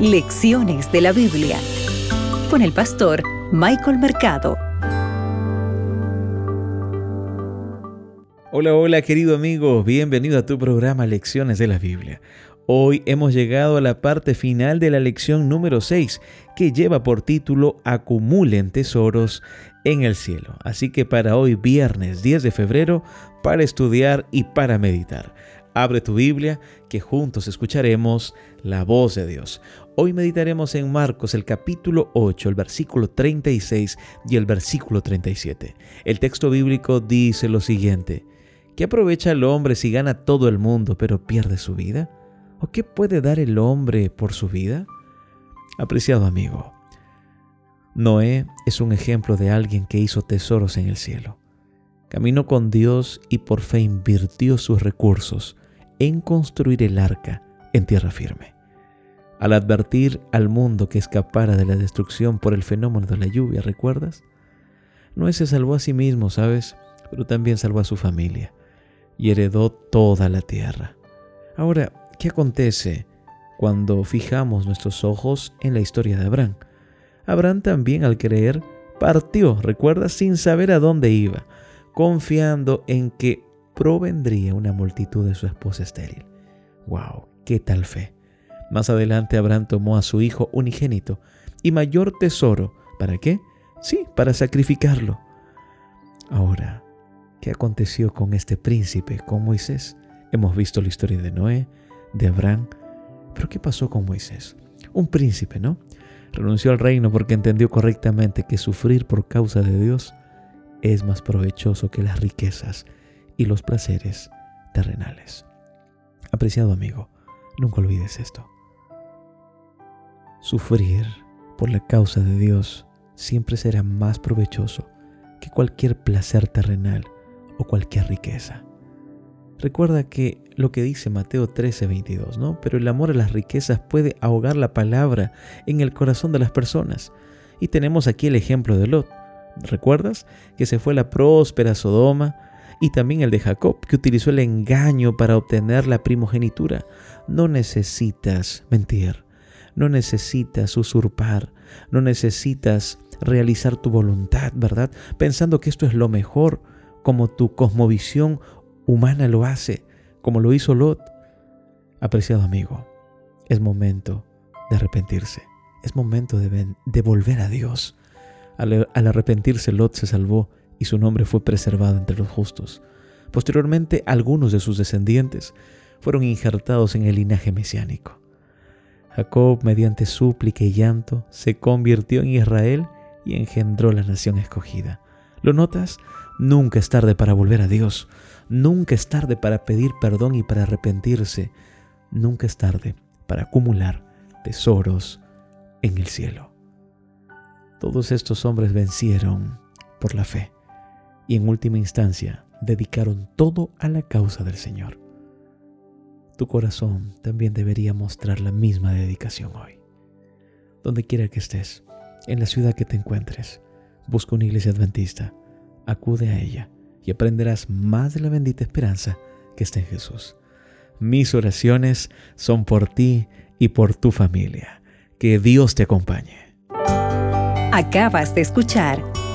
Lecciones de la Biblia con el pastor Michael Mercado. Hola, hola querido amigo, bienvenido a tu programa Lecciones de la Biblia. Hoy hemos llegado a la parte final de la lección número 6, que lleva por título Acumulen tesoros en el cielo. Así que para hoy, viernes 10 de febrero, para estudiar y para meditar. Abre tu Biblia, que juntos escucharemos la voz de Dios. Hoy meditaremos en Marcos el capítulo 8, el versículo 36 y el versículo 37. El texto bíblico dice lo siguiente, ¿qué aprovecha el hombre si gana todo el mundo pero pierde su vida? ¿O qué puede dar el hombre por su vida? Apreciado amigo, Noé es un ejemplo de alguien que hizo tesoros en el cielo. Caminó con Dios y por fe invirtió sus recursos en construir el arca en tierra firme. Al advertir al mundo que escapara de la destrucción por el fenómeno de la lluvia, ¿recuerdas? Noé se salvó a sí mismo, ¿sabes? Pero también salvó a su familia y heredó toda la tierra. Ahora, ¿qué acontece cuando fijamos nuestros ojos en la historia de Abraham? Abraham también al creer partió, recuerda, sin saber a dónde iba, confiando en que provendría una multitud de su esposa estéril. ¡Wow! ¡Qué tal fe! Más adelante Abraham tomó a su hijo unigénito y mayor tesoro. ¿Para qué? Sí, para sacrificarlo. Ahora, ¿qué aconteció con este príncipe, con Moisés? Hemos visto la historia de Noé, de Abraham, pero ¿qué pasó con Moisés? Un príncipe, ¿no? Renunció al reino porque entendió correctamente que sufrir por causa de Dios es más provechoso que las riquezas y los placeres terrenales. Apreciado amigo, nunca olvides esto. Sufrir por la causa de Dios siempre será más provechoso que cualquier placer terrenal o cualquier riqueza. Recuerda que lo que dice Mateo 13:22, ¿no? Pero el amor a las riquezas puede ahogar la palabra en el corazón de las personas. Y tenemos aquí el ejemplo de Lot. ¿Recuerdas? Que se fue la próspera Sodoma y también el de Jacob, que utilizó el engaño para obtener la primogenitura. No necesitas mentir, no necesitas usurpar, no necesitas realizar tu voluntad, ¿verdad? Pensando que esto es lo mejor, como tu cosmovisión humana lo hace, como lo hizo Lot. Apreciado amigo, es momento de arrepentirse, es momento de, de volver a Dios. Al, al arrepentirse, Lot se salvó y su nombre fue preservado entre los justos. Posteriormente, algunos de sus descendientes fueron injertados en el linaje mesiánico. Jacob, mediante súplica y llanto, se convirtió en Israel y engendró la nación escogida. ¿Lo notas? Nunca es tarde para volver a Dios. Nunca es tarde para pedir perdón y para arrepentirse. Nunca es tarde para acumular tesoros en el cielo. Todos estos hombres vencieron por la fe y en última instancia dedicaron todo a la causa del Señor. Tu corazón también debería mostrar la misma dedicación hoy. Donde quiera que estés, en la ciudad que te encuentres, busca una iglesia adventista, acude a ella y aprenderás más de la bendita esperanza que está en Jesús. Mis oraciones son por ti y por tu familia. Que Dios te acompañe. Acabas de escuchar